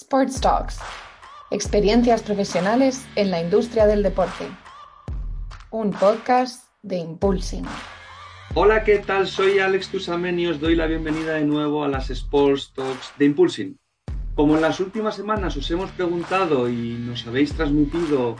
Sports Talks, experiencias profesionales en la industria del deporte. Un podcast de Impulsing. Hola, ¿qué tal? Soy Alex Tusamen y os doy la bienvenida de nuevo a las Sports Talks de Impulsing. Como en las últimas semanas os hemos preguntado y nos habéis transmitido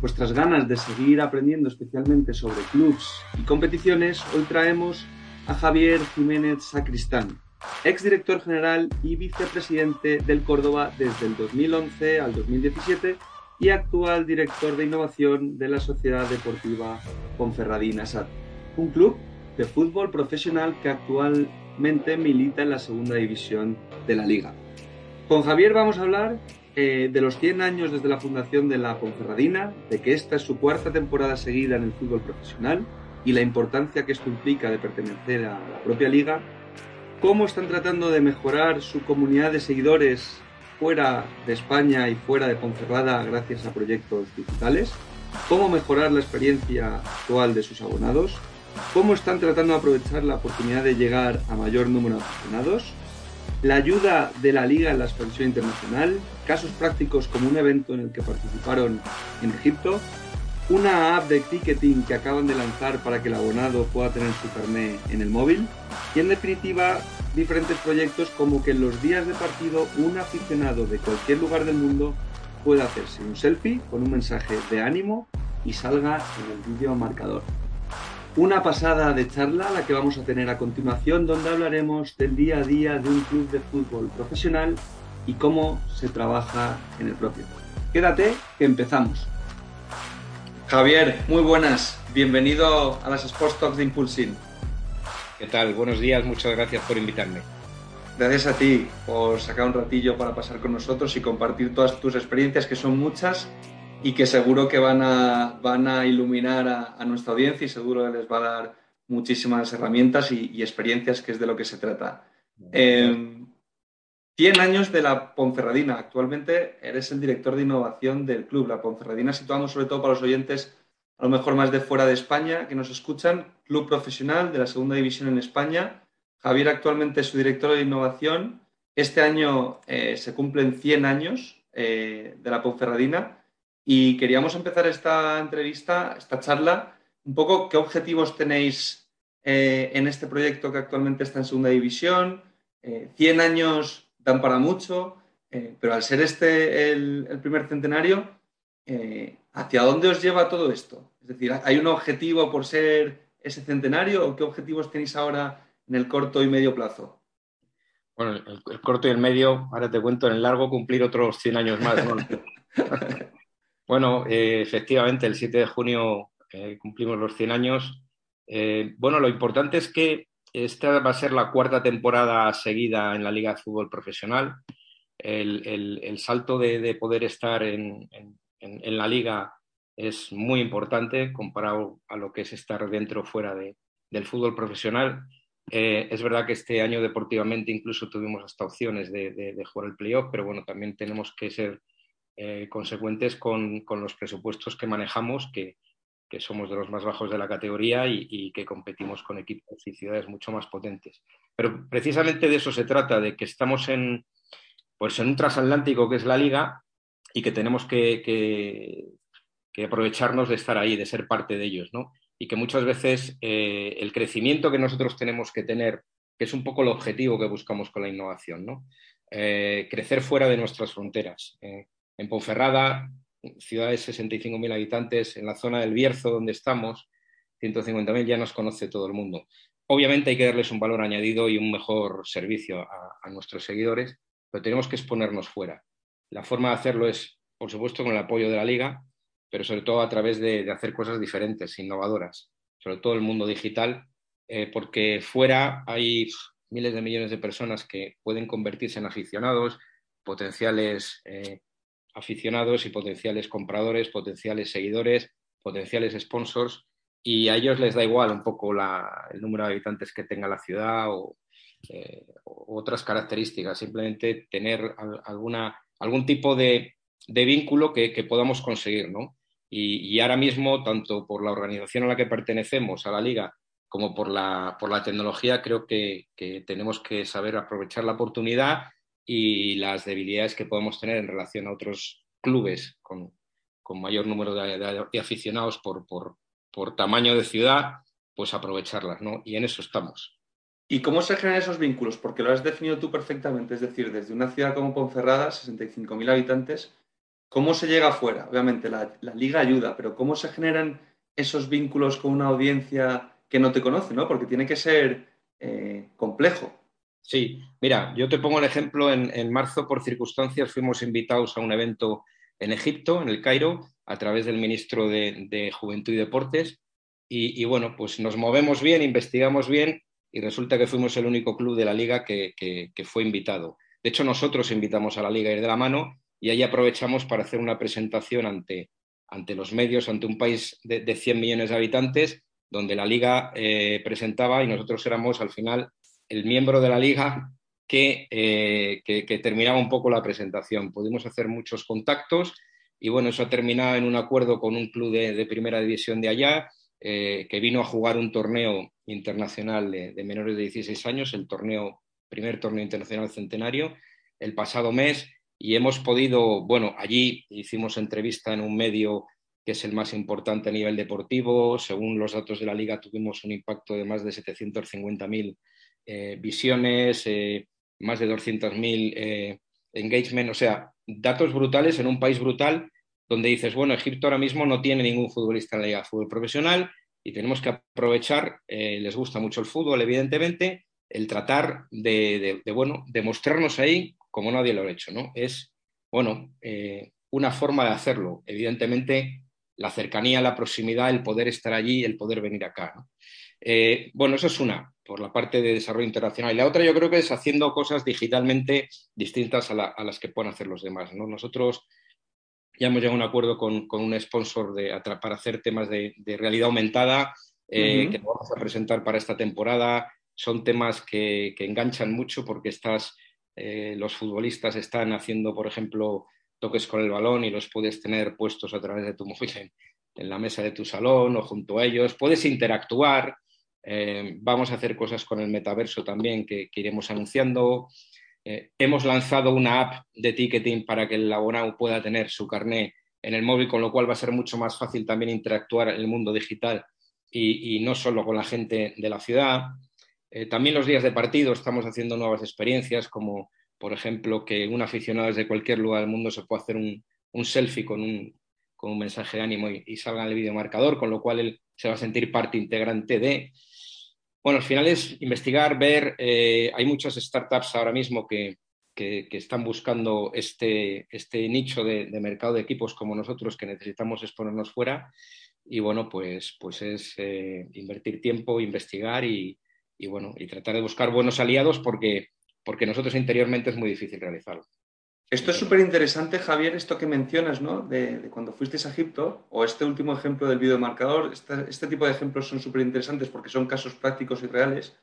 vuestras ganas de seguir aprendiendo especialmente sobre clubs y competiciones, hoy traemos a Javier Jiménez Sacristán, exdirector general y vicepresidente del Córdoba desde el 2011 al 2017 y actual director de innovación de la Sociedad Deportiva Ponferradina SAT, un club de fútbol profesional que actualmente milita en la segunda división de la liga. Con Javier vamos a hablar eh, de los 100 años desde la fundación de la Ponferradina, de que esta es su cuarta temporada seguida en el fútbol profesional y la importancia que esto implica de pertenecer a la propia liga cómo están tratando de mejorar su comunidad de seguidores fuera de España y fuera de Ponferrada gracias a proyectos digitales, cómo mejorar la experiencia actual de sus abonados, cómo están tratando de aprovechar la oportunidad de llegar a mayor número de aficionados, la ayuda de la liga en la expansión internacional, casos prácticos como un evento en el que participaron en Egipto, una app de ticketing que acaban de lanzar para que el abonado pueda tener su carnet en el móvil y en definitiva diferentes proyectos como que en los días de partido un aficionado de cualquier lugar del mundo pueda hacerse un selfie con un mensaje de ánimo y salga en el vídeo marcador. Una pasada de charla la que vamos a tener a continuación donde hablaremos del día a día de un club de fútbol profesional y cómo se trabaja en el propio. Quédate que empezamos. Javier, muy buenas. Bienvenido a las Sports Talks de Impulsing. ¿Qué tal? Buenos días, muchas gracias por invitarme. Gracias a ti por sacar un ratillo para pasar con nosotros y compartir todas tus experiencias, que son muchas y que seguro que van a, van a iluminar a, nuestra audiencia y seguro que les va a dar muchísimas herramientas y, experiencias, que es de lo que se trata. 100 em, años de la Ponferradina. Actualmente eres el director de innovación del club. La Ponferradina situamos sobre todo para los oyentes a lo mejor más de fuera de España que nos escuchan. Club profesional de la segunda división en España. Javier actualmente es su director de innovación. Este año eh, se cumplen 100 años eh, de la Ponferradina y queríamos empezar esta entrevista, esta charla, un poco qué objetivos tenéis eh, en este proyecto que actualmente está en segunda división. 100 años dan para mucho, pero al ser este el, primer centenario, ¿hacia dónde os lleva todo esto? Es decir, ¿hay un objetivo por ser ese centenario o qué objetivos tenéis ahora en el corto y medio plazo? Bueno, el, corto y el medio, ahora te cuento, en el largo cumplir otros 100 años más. bueno, eh, efectivamente, el 7 de junio eh, cumplimos los 100 años. Eh, bueno, lo importante es que esta va a ser la cuarta temporada seguida en la Liga de Fútbol Profesional. El, salto de, poder estar en, en la Liga es muy importante comparado a lo que es estar dentro o fuera del fútbol profesional. Eh, es verdad que este año deportivamente incluso tuvimos hasta opciones de, jugar el playoff, pero bueno, también tenemos que ser eh, consecuentes con, los presupuestos que manejamos, que, somos de los más bajos de la categoría y, que competimos con equipos y ciudades mucho más potentes. Pero precisamente de eso se trata, de que estamos en, pues en un transatlántico que es la liga y que tenemos que, que aprovecharnos de estar ahí, de ser parte de ellos, ¿no? Y que muchas veces eh, el crecimiento que nosotros tenemos que tener, que es un poco el objetivo que buscamos con la innovación, ¿no? Eh, crecer fuera de nuestras fronteras. Eh, en Ponferrada, ciudad de 65.000 habitantes, en la zona del Bierzo donde estamos, 150.000 ya nos conoce todo el mundo. Obviamente hay que darles un valor añadido y un mejor servicio a nuestros seguidores, pero tenemos que exponernos fuera. La forma de hacerlo es, por supuesto, con el apoyo de la liga, pero sobre todo a través de, hacer cosas diferentes, innovadoras, sobre todo el mundo digital, eh, porque fuera hay miles de millones de personas que pueden convertirse en aficionados, potenciales eh, aficionados y potenciales compradores, potenciales seguidores, potenciales sponsors, y a ellos les da igual un poco el número de habitantes que tenga la ciudad o, eh, otras características, simplemente tener alguna, algún tipo de, vínculo que, podamos conseguir, ¿no? Y, ahora mismo, tanto por la organización a la que pertenecemos, a la liga, como por la, por la tecnología, creo que, tenemos que saber aprovechar la oportunidad y las debilidades que podemos tener en relación a otros clubes con, mayor número de, aficionados por, por, tamaño de ciudad, pues aprovecharlas, ¿no? Y en eso estamos. ¿Y cómo se generan esos vínculos? Porque lo has definido tú perfectamente, es decir, desde una ciudad como Ponferrada, 65.000 habitantes, ¿cómo se llega afuera? Obviamente la, liga ayuda, pero ¿cómo se generan esos vínculos con una audiencia que no te conoce, ¿no? Porque tiene que ser eh, complejo. Sí, mira, yo te pongo el ejemplo, en, marzo por circunstancias fuimos invitados a un evento en Egipto, en el Cairo, a través del ministro de, Juventud y Deportes, y, bueno, pues nos movemos bien, investigamos bien, y resulta que fuimos el único club de la liga que, fue invitado. De hecho, nosotros invitamos a la liga a ir de la mano y ahí aprovechamos para hacer una presentación ante, ante los medios, ante un país de, de 100 millones de habitantes, donde la liga eh, presentaba y nosotros éramos al final el miembro de la liga eh, que, terminaba un poco la presentación. Pudimos hacer muchos contactos y bueno, eso ha terminado en un acuerdo con un club de, primera división de allá eh, que vino a jugar un torneo internacional de, menores de 16 años, el torneo, primer torneo internacional centenario, el pasado mes y hemos podido, bueno, allí hicimos entrevista en un medio que es el más importante a nivel deportivo. Según los datos de la liga, tuvimos un impacto de más de 750.000 eh, visiones, eh, más de 200.000 eh, engagement, o sea, datos brutales en un país brutal donde dices, bueno, Egipto ahora mismo no tiene ningún futbolista en la liga de fútbol profesional y tenemos que aprovechar, les gusta mucho el fútbol, evidentemente, el tratar de, bueno, mostrarnos ahí como nadie lo ha hecho, ¿no? Es, bueno, una forma de hacerlo. Evidentemente, la cercanía, la proximidad, el poder estar allí, el poder venir acá. Bueno, eso es una por la parte de desarrollo internacional. Y la otra yo creo que es haciendo cosas digitalmente distintas a, las que pueden hacer los demás. Nosotros ya hemos llegado a un acuerdo con, un sponsor de, para hacer temas de, realidad aumentada eh, que vamos a presentar para esta temporada. Son temas que, enganchan mucho porque estás, eh, los futbolistas están haciendo, por ejemplo, toques con el balón y los puedes tener puestos a través de tu móvil en la mesa de tu salón o junto a ellos. Puedes interactuar. Eh, vamos a hacer cosas con el metaverso también que, iremos anunciando. Eh, hemos lanzado una app de ticketing para que el abonado pueda tener su carné en el móvil, con lo cual va a ser mucho más fácil también interactuar en el mundo digital y, no solo con la gente de la ciudad. Eh, también los días de partido estamos haciendo nuevas experiencias, como por ejemplo que un aficionado desde cualquier lugar del mundo se pueda hacer un, selfie con un, mensaje de ánimo y, y salga en el videomarcador, con lo cual él se va a sentir parte integrante de. Bueno, al final es investigar, ver, eh, hay muchas startups ahora mismo que, están buscando este, este nicho de, mercado de equipos como nosotros que necesitamos exponernos fuera y bueno, pues, pues es eh, invertir tiempo, investigar y, bueno, y tratar de buscar buenos aliados porque, porque nosotros interiormente es muy difícil realizarlo. Esto es súper interesante, Javier, esto que mencionas, ¿no? De, cuando fuisteis a Egipto, o este último ejemplo del videomarcador, este, este tipo de ejemplos son súper interesantes porque son casos prácticos y reales.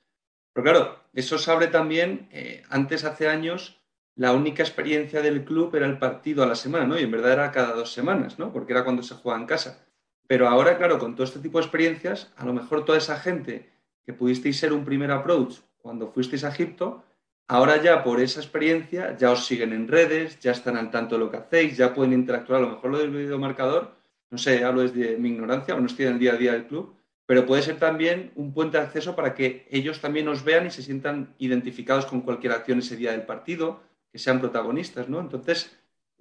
Pero claro, eso se abre también, eh, antes, hace años, la única experiencia del club era el partido a la semana, ¿no? Y en verdad era cada dos semanas, ¿no? Porque era cuando se juega en casa. Pero ahora, claro, con todo este tipo de experiencias, a lo mejor toda esa gente que pudisteis ser un primer approach cuando fuisteis a Egipto, Ahora ya por esa experiencia ya os siguen en redes, ya están al tanto de lo que hacéis, ya pueden interactuar. A lo mejor lo del videomarcador, no sé, hablo desde mi ignorancia o no estoy en el día a día del club, pero puede ser también un puente de acceso para que ellos también os vean y se sientan identificados con cualquier acción ese día del partido, que sean protagonistas, ¿no? Entonces,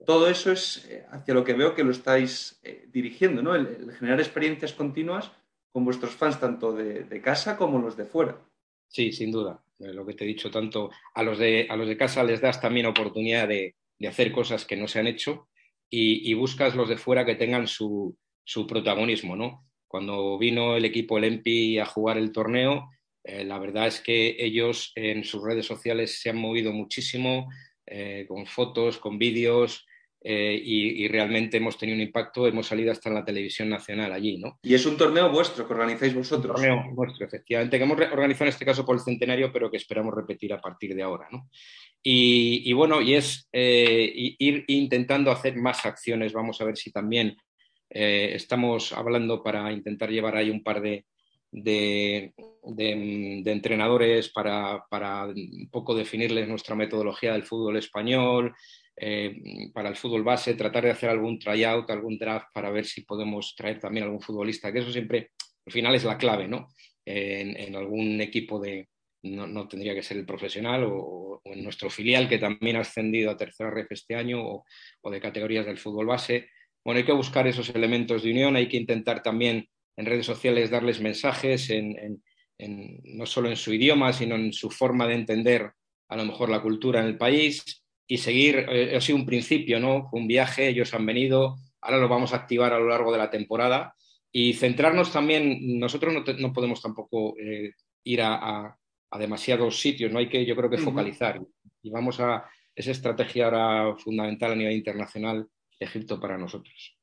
todo eso es eh, hacia lo que veo que lo estáis eh, dirigiendo, ¿no? El, generar experiencias continuas con vuestros fans, tanto de casa como los de fuera. Sí, sin duda. Eh, lo que te he dicho, tanto a los de, a los de casa les das también oportunidad de, hacer cosas que no se han hecho y, buscas los de fuera que tengan su, protagonismo, ¿no? Cuando vino el equipo, el EMPI, a jugar el torneo, eh, la verdad es que ellos en sus redes sociales se han movido muchísimo, eh, con fotos, con vídeos, eh, y, realmente hemos tenido un impacto, hemos salido hasta en la televisión nacional allí, ¿no? Y es un torneo vuestro que organizáis vosotros. Un torneo vuestro, efectivamente, que hemos organizado en este caso por el centenario, pero que esperamos repetir a partir de ahora, ¿no? Y, bueno, y es eh, ir intentando hacer más acciones, vamos a ver si también eh, estamos hablando para intentar llevar ahí un par de, de, entrenadores para, un poco definirles nuestra metodología del fútbol español, eh, para el fútbol base, tratar de hacer algún tryout, algún draft para ver si podemos traer también algún futbolista, que eso siempre, al final es la clave, ¿no? en, algún equipo de, no, tendría que ser el profesional o, en nuestro filial que también ha ascendido a tercera ref este año o, o de categorías del fútbol base. Bueno, hay que buscar esos elementos de unión, hay que intentar también en redes sociales darles mensajes, no solo en su idioma, sino en su forma de entender a lo mejor la cultura en el país y seguir, eh, ha sido un principio, ¿no? un viaje, ellos han venido, ahora lo vamos a activar a lo largo de la temporada y centrarnos también, nosotros no, podemos tampoco eh, ir a, demasiados sitios, no hay que, yo creo que focalizar y vamos a esa estrategia ahora fundamental a nivel internacional Egipto para nosotros.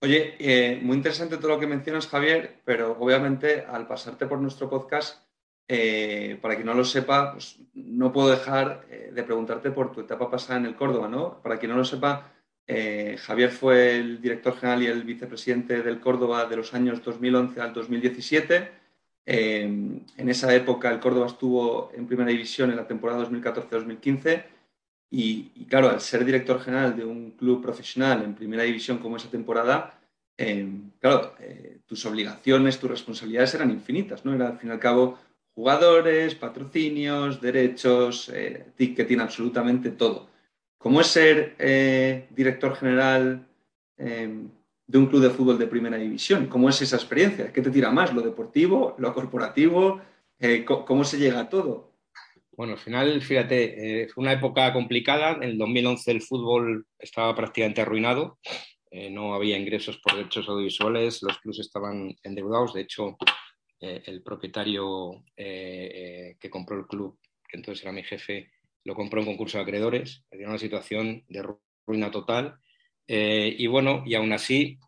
Oye, eh, muy interesante todo lo que mencionas, Javier, pero obviamente al pasarte por nuestro podcast, eh, para quien no lo sepa, pues, no puedo dejar eh, de preguntarte por tu etapa pasada en el Córdoba, ¿no? Para quien no lo sepa, Javier fue el director general y el vicepresidente del Córdoba de los años 2011 al 2017. en esa época el Córdoba estuvo en primera división en la temporada 2014-2015 y, claro, al ser director general de un club profesional en primera división como esa temporada, eh, claro, eh, tus obligaciones, tus responsabilidades eran infinitas, ¿no? Era al fin y al cabo jugadores, patrocinios, derechos, eh, ticketing, absolutamente todo. ¿Cómo es ser director general de un club de fútbol de primera división? ¿Cómo es esa experiencia? ¿Qué te tira más, lo deportivo, lo corporativo? ¿Cómo se llega a todo? Bueno, al final, fíjate, eh, fue una época complicada. En el 2011 el fútbol estaba prácticamente arruinado. Eh, no había ingresos por derechos audiovisuales, los clubes estaban endeudados. De hecho, eh, el propietario que compró el club, que entonces era mi jefe, lo compró en concurso de acreedores. Era una situación de ruina total. y bueno, y aún así,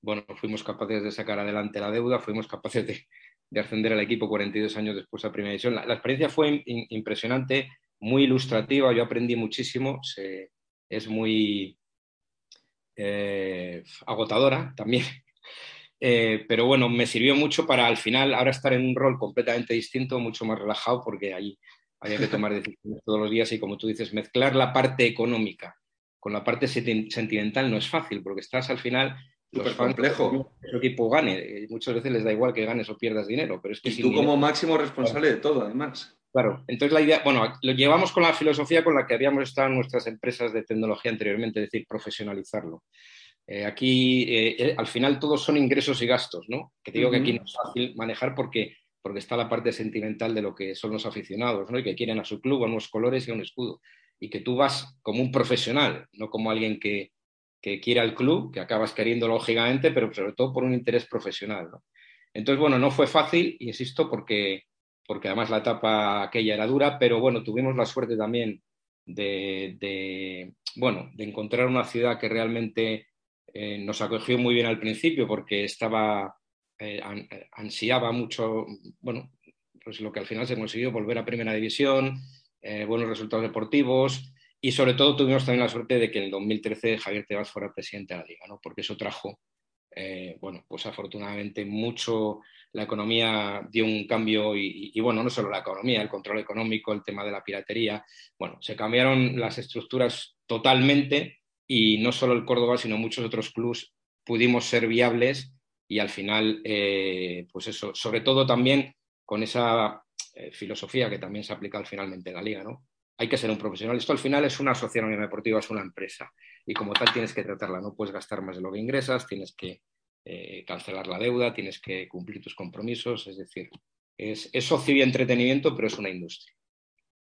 bueno, fuimos capaces de sacar adelante la deuda, fuimos capaces de, de ascender al equipo 42 años después a Primera División. La, experiencia fue impresionante, muy ilustrativa, yo aprendí muchísimo, es muy eh, agotadora también, eh, pero bueno, me sirvió mucho para al final ahora estar en un rol completamente distinto, mucho más relajado, porque ahí había que tomar decisiones todos los días y como tú dices, mezclar la parte económica con la parte sentimental no es fácil, porque estás al final Súper complejo. El equipo gane. Muchas veces les da igual que ganes o pierdas dinero. Pero es que y tú como máximo responsable de todo, además. Claro, entonces la idea, bueno, lo llevamos con la filosofía con la que habíamos estado en nuestras empresas de tecnología anteriormente, es decir, profesionalizarlo. Eh, aquí, eh, eh, al final, todos son ingresos y gastos, ¿no? Que digo que aquí no es fácil manejar porque, porque está la parte sentimental de lo que son los aficionados, ¿no? Y que quieren a su club, a unos colores y a un escudo. Y que tú vas como un profesional, no como alguien que, que quiera el club, que acabas queriendo lógicamente, pero sobre todo por un interés profesional. Entonces, bueno, no fue fácil, insisto, porque, porque además la etapa aquella era dura, pero bueno, tuvimos la suerte también de, bueno, de encontrar una ciudad que realmente eh, nos acogió muy bien al principio porque estaba, eh, ansiaba mucho, bueno, pues lo que al final se consiguió, volver a primera división, eh, buenos resultados deportivos, y sobre todo tuvimos también la suerte de que en el 2013 Javier Tebas fuera presidente de la liga, ¿no? porque eso trajo, eh, bueno, pues afortunadamente mucho, la economía dio un cambio y, bueno, no solo la economía, el control económico, el tema de la piratería, bueno, se cambiaron las estructuras totalmente y no solo el Córdoba, sino muchos otros clubes pudimos ser viables y al final, eh, pues eso, sobre todo también con esa eh, filosofía que también se ha aplicado finalmente en la liga, ¿no? hay que ser un profesional. Esto al final es una asociación deportiva, es una empresa y como tal tienes que tratarla. No puedes gastar más de lo que ingresas, tienes que eh, cancelar la deuda, tienes que cumplir tus compromisos. Es decir, es, es socio y entretenimiento, pero es una industria.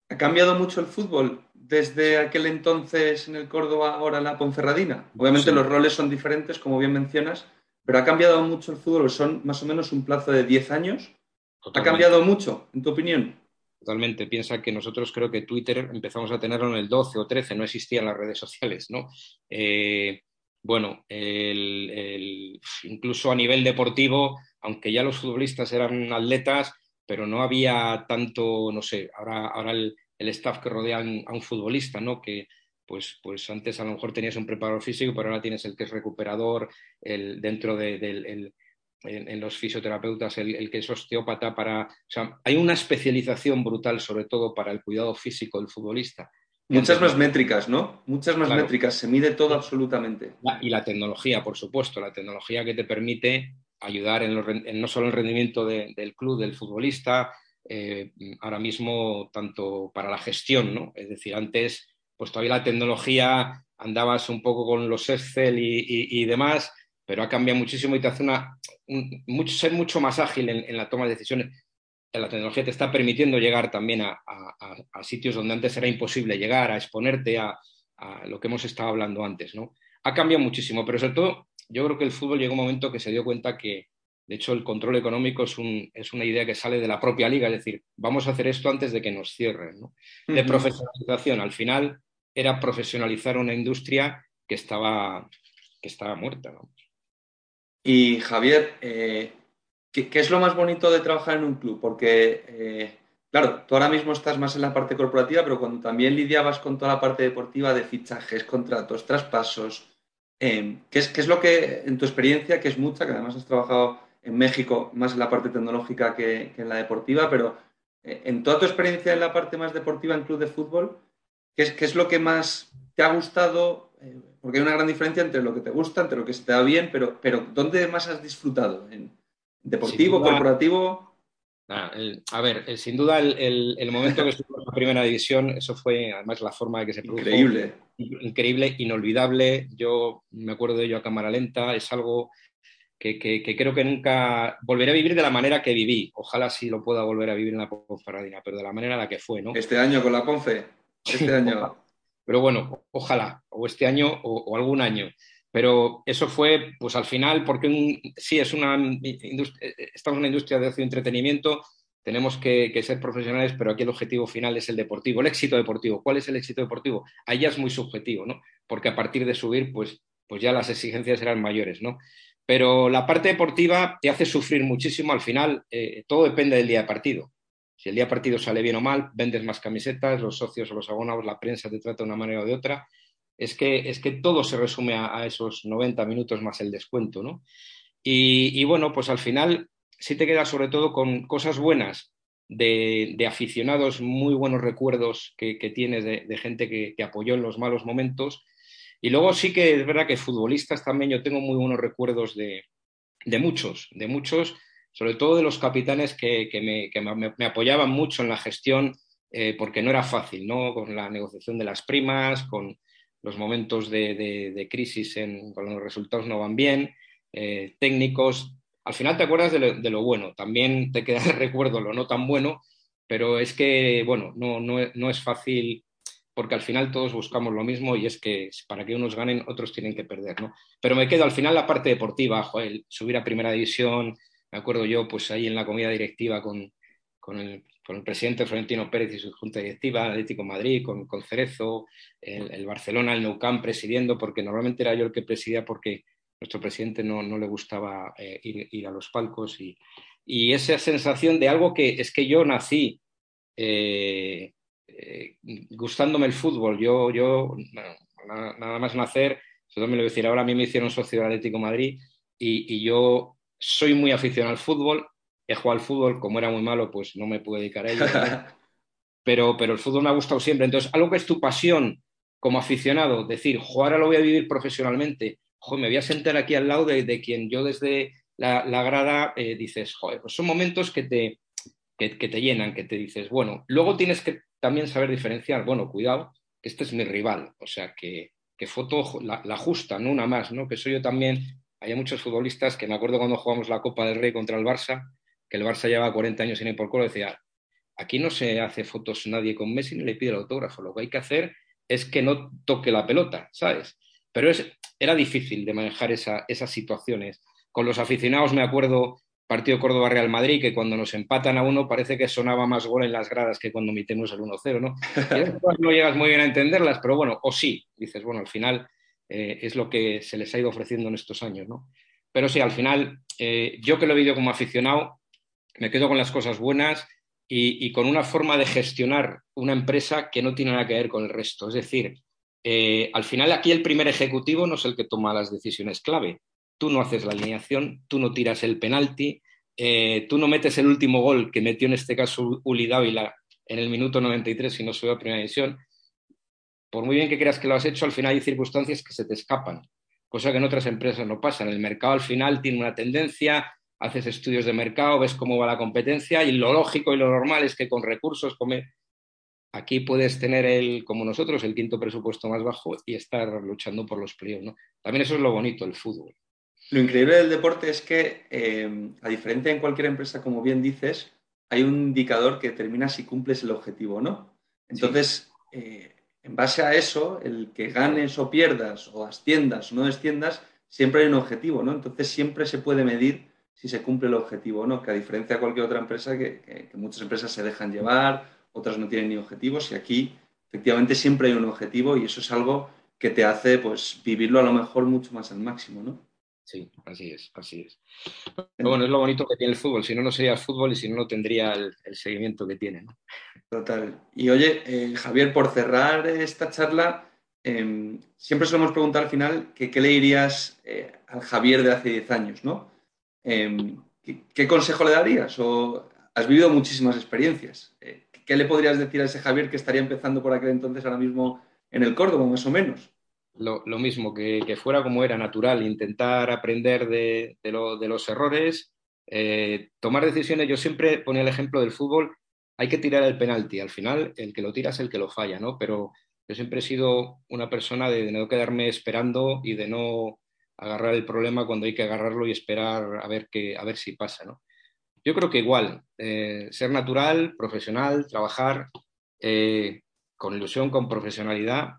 ¿Ha cambiado mucho el fútbol desde aquel entonces en el Córdoba, ahora en la Ponferradina? Obviamente los roles son diferentes, como bien mencionas, pero ha cambiado mucho el fútbol. Son más o menos un plazo de 10 años. ¿Ha cambiado mucho, en tu opinión? totalmente. Piensa que nosotros creo que Twitter empezamos a tenerlo en el 12 o 13, no existían las redes sociales, ¿no? Eh, bueno, incluso a nivel deportivo, aunque ya los futbolistas eran atletas, pero no había tanto, no sé, ahora, ahora el, staff que rodea a un futbolista, ¿no? Que, pues, pues antes a lo mejor tenías un preparador físico, pero ahora tienes el que es recuperador, el, dentro del en, los fisioterapeutas, el, que es osteópata para... O sea, hay una especialización brutal, sobre todo para el cuidado físico del futbolista. Muchas más métricas, ¿no? Muchas más métricas, se mide todo absolutamente. Y la tecnología, por supuesto, la tecnología que te permite ayudar en, no solo el rendimiento del club, del futbolista, eh, ahora mismo tanto para la gestión, ¿no? Es decir, antes, pues todavía la tecnología andabas un poco con los Excel y, demás, pero ha cambiado muchísimo y te hace una, mucho, ser mucho más ágil en, la toma de decisiones. La tecnología te está permitiendo llegar también a, sitios donde antes era imposible llegar, a exponerte a, lo que hemos estado hablando antes, ¿no? Ha cambiado muchísimo, pero sobre todo yo creo que el fútbol llegó un momento que se dio cuenta que, de hecho, el control económico es, una idea que sale de la propia liga, es decir, vamos a hacer esto antes de que nos cierren. De profesionalización, al final era profesionalizar una industria que estaba, que estaba muerta. Y Javier, eh, ¿qué, es lo más bonito de trabajar en un club? Porque, eh, claro, tú ahora mismo estás más en la parte corporativa, pero cuando también lidiabas con toda la parte deportiva de fichajes, contratos, traspasos, eh, ¿qué, es, ¿qué, es, lo que, en tu experiencia, que es mucha, que además has trabajado en México más en la parte tecnológica que, en la deportiva, pero eh, en toda tu experiencia en la parte más deportiva en club de fútbol, ¿qué es, qué es lo que más te ha gustado? Eh, porque hay una gran diferencia entre lo que te gusta, entre lo que se te da bien, pero, pero ¿dónde más has disfrutado? ¿En deportivo, corporativo? A ver, sin duda el, momento que estuvo en la primera división, eso fue además la forma de que se produjo. Increíble. Increíble, inolvidable. Yo me acuerdo de ello a cámara lenta. Es algo que, creo que nunca volveré a vivir de la manera que viví. Ojalá sí lo pueda volver a vivir en la Ponferradina, pero de la manera en la que fue, ¿no? Este año con la Ponfe, este año. pero bueno, ojalá, o este año o, algún año. Pero eso fue, pues al final, porque sí, es una estamos en una industria de entretenimiento, tenemos que, ser profesionales, pero aquí el objetivo final es el deportivo, el éxito deportivo. ¿Cuál es el éxito deportivo? Ya es muy subjetivo, ¿no? Porque a partir de subir, pues, pues ya las exigencias serán mayores, ¿no? Pero la parte deportiva te hace sufrir muchísimo. Al final, eh, todo depende del día de partido. Si el día de partido sale bien o mal, vendes más camisetas, los socios o los abonados, la prensa te trata de una manera o de otra. Es que, es que todo se resume a, esos 90 minutos más el descuento, ¿no? Y, bueno, pues al final sí te quedas sobre todo con cosas buenas de, aficionados, muy buenos recuerdos que, tienes de, gente que, que, apoyó en los malos momentos y luego sí que es verdad que futbolistas también yo tengo muy buenos recuerdos de, muchos, de muchos, sobre todo de los capitanes que, me, apoyaban mucho en la gestión eh, porque no era fácil, ¿no? Con la negociación de las primas, con los momentos de, crisis en, cuando los resultados no van bien, eh, técnicos. Al final te acuerdas de lo, bueno, también te queda de recuerdo lo no tan bueno, pero es que, bueno, no, no, no es fácil porque al final todos buscamos lo mismo y es que para que unos ganen, otros tienen que perder, ¿no? Pero me quedo al final la parte deportiva, Joel, subir a primera división, me acuerdo yo, pues ahí en la comida directiva con, el, presidente Florentino Pérez y su junta directiva, Atlético Madrid, con, Cerezo, el, Barcelona, el Nou Camp presidiendo, porque normalmente era yo el que presidía porque nuestro presidente no, le gustaba eh, ir, a los palcos y, esa sensación de algo que es que yo nací eh, eh, gustándome el fútbol. Yo, yo nada, más nacer, eso también lo voy decir, ahora a mí me hicieron socio del Atlético Madrid y, yo soy muy aficionado al fútbol. He jugado al fútbol, como era muy malo, pues no me pude dedicar a ello. pero, pero el fútbol me ha gustado siempre. Entonces, algo que es tu pasión como aficionado, decir, jugar lo voy a vivir profesionalmente, me voy a sentar aquí al lado de, quien yo desde la, grada eh, dices, joder, pues son momentos que te, que, te llenan, que te dices, bueno, luego tienes que también saber diferenciar, bueno, cuidado, que este es mi rival, o sea, que, que foto la, justa, no una más, ¿no? Que soy yo también, hay muchos futbolistas que me acuerdo cuando jugamos la Copa del Rey contra el Barça, que el Barça lleva 40 años sin ir por culo, decía, aquí no se hace fotos nadie con Messi ni le pide el autógrafo, lo que hay que hacer es que no toque la pelota, ¿sabes? Pero es, era difícil de manejar esas situaciones. Con los aficionados me acuerdo partido Córdoba-Real Madrid, que cuando nos empatan a uno parece que sonaba más gol en las gradas que cuando metemos el 1-0, ¿no? no llegas muy bien a entenderlas, pero bueno, o sí, dices, bueno, al final eh, es lo que se les ha ido ofreciendo en estos años, ¿no? Pero sí, al final, eh, yo que lo he vivido como aficionado, me quedo con las cosas buenas y, con una forma de gestionar una empresa que no tiene nada que ver con el resto. Es decir, eh, al final aquí el primer ejecutivo no es el que toma las decisiones clave, tú no haces la alineación, tú no tiras el penalti, eh, tú no metes el último gol que metió en este caso Uli Dávila en el minuto 93 y no subió a primera división. Por muy bien que creas que lo has hecho, al final hay circunstancias que se te escapan, cosa que en otras empresas no pasa. En el mercado al final tiene una tendencia, haces estudios de mercado, ves cómo va la competencia y lo lógico y lo normal es que con recursos, como aquí puedes tener el, como nosotros, el quinto presupuesto más bajo y estar luchando por los playoffs. ¿no? También eso es lo bonito, el fútbol. Lo increíble del deporte es que, eh, a diferencia en cualquier empresa, como bien dices, hay un indicador que determina si cumples el objetivo o no. Entonces, eh, en base a eso, el que ganes o pierdas, o asciendas o no desciendas, siempre hay un objetivo, ¿no? Entonces, siempre se puede medir si se cumple el objetivo o no, que a diferencia de cualquier otra empresa, que muchas empresas se dejan llevar, otras no tienen ni objetivos, y aquí, efectivamente, siempre hay un objetivo y eso es algo que te hace, pues, vivirlo a lo mejor mucho más al máximo, ¿no? Sí, así es, así es. bueno, es lo bonito que tiene el fútbol. Si no, no sería fútbol y si no, no tendría el, seguimiento que tiene. Total. Y oye, eh, Javier, por cerrar esta charla, em, siempre solemos preguntar al final que, qué le dirías eh, al Javier de hace 10 años, ¿no? Em, ¿qué, consejo le darías? O has vivido muchísimas experiencias. Eh, ¿Qué le podrías decir a ese Javier que estaría empezando por aquel entonces ahora mismo en el Córdoba, más o menos? lo, mismo, que, fuera como era natural, intentar aprender de, los errores, eh, tomar decisiones. Yo siempre ponía el ejemplo del fútbol, hay que tirar el penalti, al final el que lo tira es el que lo falla, ¿no? Pero yo siempre he sido una persona de, no quedarme esperando y de no agarrar el problema cuando hay que agarrarlo y esperar a ver, qué, a ver si pasa, ¿no? Yo creo que igual, eh, ser natural, profesional, trabajar eh, con ilusión, con profesionalidad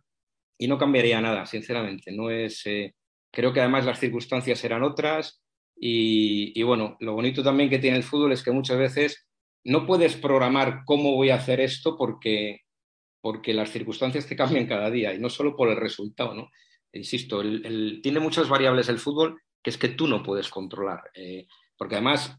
y no cambiaría nada, sinceramente. No es, eh, creo que además las circunstancias eran otras y, bueno, lo bonito también que tiene el fútbol es que muchas veces no puedes programar cómo voy a hacer esto porque, porque las circunstancias te cambian cada día y no solo por el resultado, ¿no? Insisto, tiene muchas variables el fútbol que es que tú no puedes controlar, eh, porque además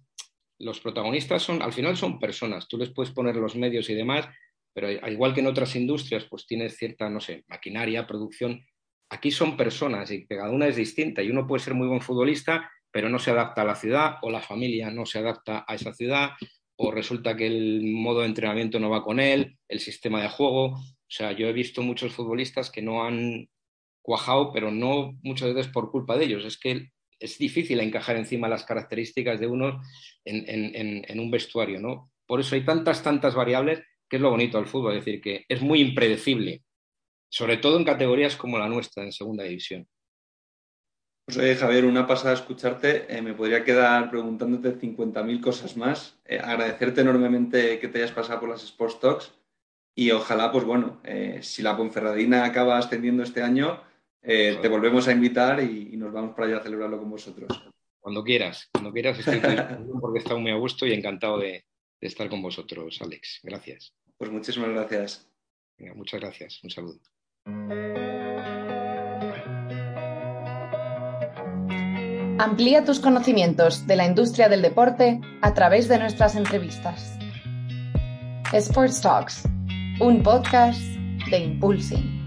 los protagonistas son, al final son personas, tú les puedes poner los medios y demás, pero al igual que en otras industrias, pues tienes cierta, no sé, maquinaria, producción. Aquí son personas y cada una es distinta y uno puede ser muy buen futbolista, pero no se adapta a la ciudad o la familia no se adapta a esa ciudad o resulta que el modo de entrenamiento no va con él, el sistema de juego. O sea, yo he visto muchos futbolistas que no han cuajado, pero no muchas veces por culpa de ellos. Es que es difícil encajar encima las características de uno en, un vestuario, ¿no? Por eso hay tantas, tantas variables que es lo bonito del fútbol, es decir, que es muy impredecible, sobre todo en categorías como la nuestra, en segunda división. Pues oye, Javier, una pasada escucharte. Eh, me podría quedar preguntándote 50.000 cosas más. Eh, agradecerte enormemente que te hayas pasado por las Sports Talks y ojalá, pues bueno, eh, si la Ponferradina acaba ascendiendo este año, te volvemos a invitar y, nos vamos para allá a celebrarlo con vosotros. Cuando quieras, cuando quieras estoy porque he estado muy a gusto y encantado de, de estar con vosotros, Alex. Gracias. Pues muchísimas gracias. muchas gracias. Un saludo. Amplía tus conocimientos de la industria del deporte a través de nuestras entrevistas. Sports Talks, un podcast de Impulsing.